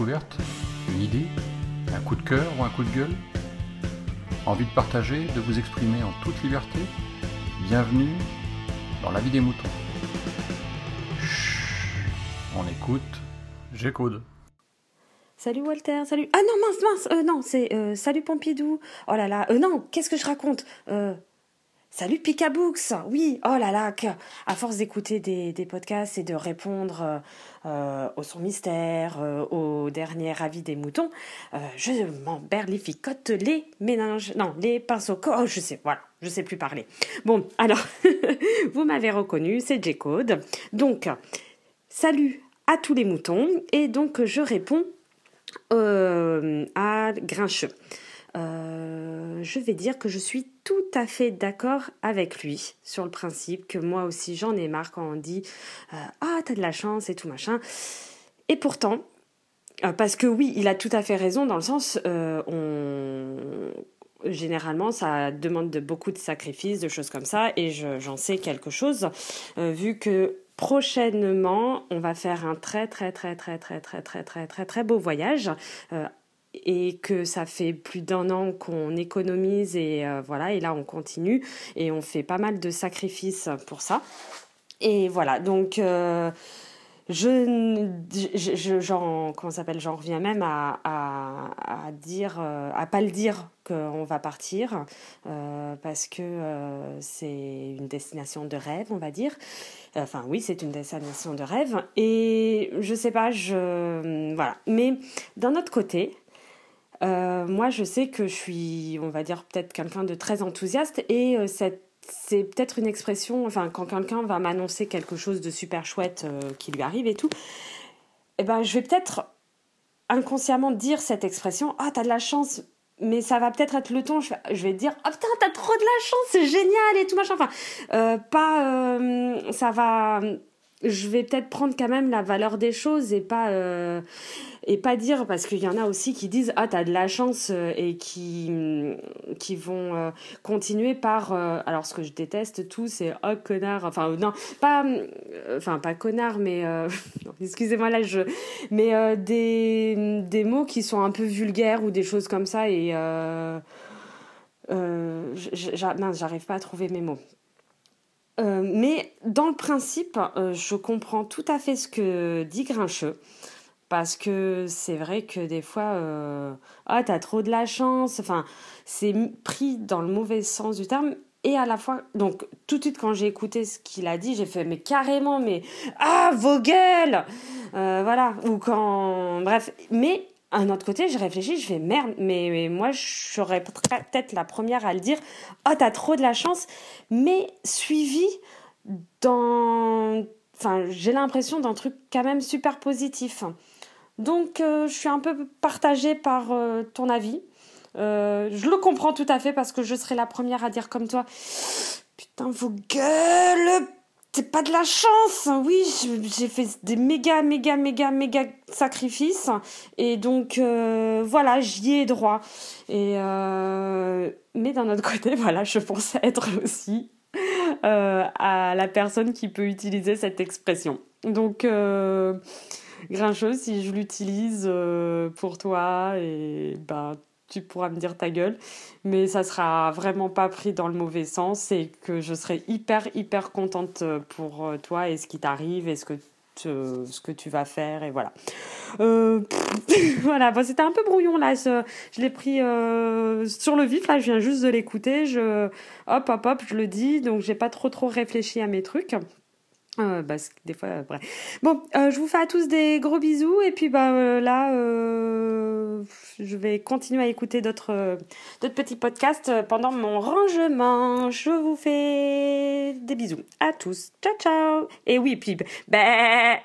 Une idée Un coup de cœur ou un coup de gueule Envie de partager, de vous exprimer en toute liberté Bienvenue dans la vie des moutons. On écoute, j'écoute. Salut Walter, salut. Ah non, mince, mince, euh, non, c'est euh, salut Pompidou. Oh là là, euh, non, qu'est-ce que je raconte euh, Salut Picabooks, oui, oh là là, à force d'écouter des, des podcasts et de répondre euh, euh, au son mystère, euh, au dernier avis des moutons, euh, je m'emberlificote les méninges, non, les pinceaux, oh je sais, voilà, je sais plus parler. Bon, alors, vous m'avez reconnu, c'est J-Code. Donc, salut à tous les moutons, et donc je réponds euh, à Grincheux. Euh, je vais dire que je suis tout à fait d'accord avec lui sur le principe que moi aussi j'en ai marre quand on dit euh, ah t'as de la chance et tout machin. Et pourtant, euh, parce que oui, il a tout à fait raison dans le sens euh, on généralement ça demande de beaucoup de sacrifices, de choses comme ça, et je- j'en sais quelque chose euh, vu que prochainement on va faire un très très très très très très très très très très beau voyage. euh, et que ça fait plus d'un an qu'on économise et euh, voilà et là on continue et on fait pas mal de sacrifices pour ça. Et voilà donc euh, je, je, je- j'en comment s'appelle j'en reviens même à, à, à dire euh, à pas le dire qu'on va partir parce que c'est une destination de rêve on va dire. Enfin oui c'est une destination de rêve. Et je sais pas je voilà. Mais d'un autre côté euh, moi, je sais que je suis, on va dire, peut-être quelqu'un de très enthousiaste et euh, c'est peut-être une expression, enfin, quand quelqu'un va m'annoncer quelque chose de super chouette euh, qui lui arrive et tout, eh ben, je vais peut-être inconsciemment dire cette expression Ah, t'as de la chance, mais ça va peut-être être le ton, je vais, vais dire Ah, putain, t'as trop de la chance, c'est génial et tout machin. Enfin, pas. ça va. Je vais peut-être prendre quand même la valeur des choses et pas. euh, et pas dire parce qu'il y en a aussi qui disent ah t'as de la chance euh, et qui qui vont euh, continuer par alors ce que je déteste tout c'est oh connard enfin non pas euh, enfin pas connard mais excusez-moi là je mais des des mots qui sont un peu vulgaires ou des choses comme ça et j'arrive pas à trouver mes mots euh, mais dans le principe, euh, je comprends tout à fait ce que dit Grincheux. Parce que c'est vrai que des fois, euh, ah, t'as trop de la chance. Enfin, c'est pris dans le mauvais sens du terme. Et à la fois, donc tout de suite quand j'ai écouté ce qu'il a dit, j'ai fait mais carrément, mais ah vos gueules, Euh, voilà. Ou quand, bref. Mais un autre côté, je réfléchis, je fais merde, mais, moi je serais peut-être la première à le dire. Ah, t'as trop de la chance, mais suivi dans, enfin, j'ai l'impression d'un truc quand même super positif. Donc, euh, je suis un peu partagée par euh, ton avis. Euh, je le comprends tout à fait parce que je serai la première à dire comme toi Putain, vos gueules C'est pas de la chance Oui, je- j'ai fait des méga, méga, méga, méga sacrifices. Et donc, euh, voilà, j'y ai droit. Euh, Mais d'un autre côté, voilà, je pensais être aussi euh, à la personne qui peut utiliser cette expression. Donc, Grincheux, si je l'utilise pour toi, et ben, tu pourras me dire ta gueule, mais ça sera vraiment pas pris dans le mauvais sens et que je serai hyper, hyper contente pour euh, toi et ce qui t'arrive et ce que, tu vas faire, et voilà. Euh, voilà, bon, c'était un peu brouillon là, je l'ai pris euh, sur le vif, là, je viens juste de l'écouter, hop, hop, hop, je le dis, donc j'ai pas trop, trop réfléchi à mes trucs. Euh, que des fois, euh. Bon, euh, je vous fais à tous des gros bisous et puis bah euh, là, euh, je vais continuer à écouter d'autres euh, d'autres petits podcasts pendant mon rangement. Je vous fais des bisous à tous. Ciao ciao. Et oui, puis bah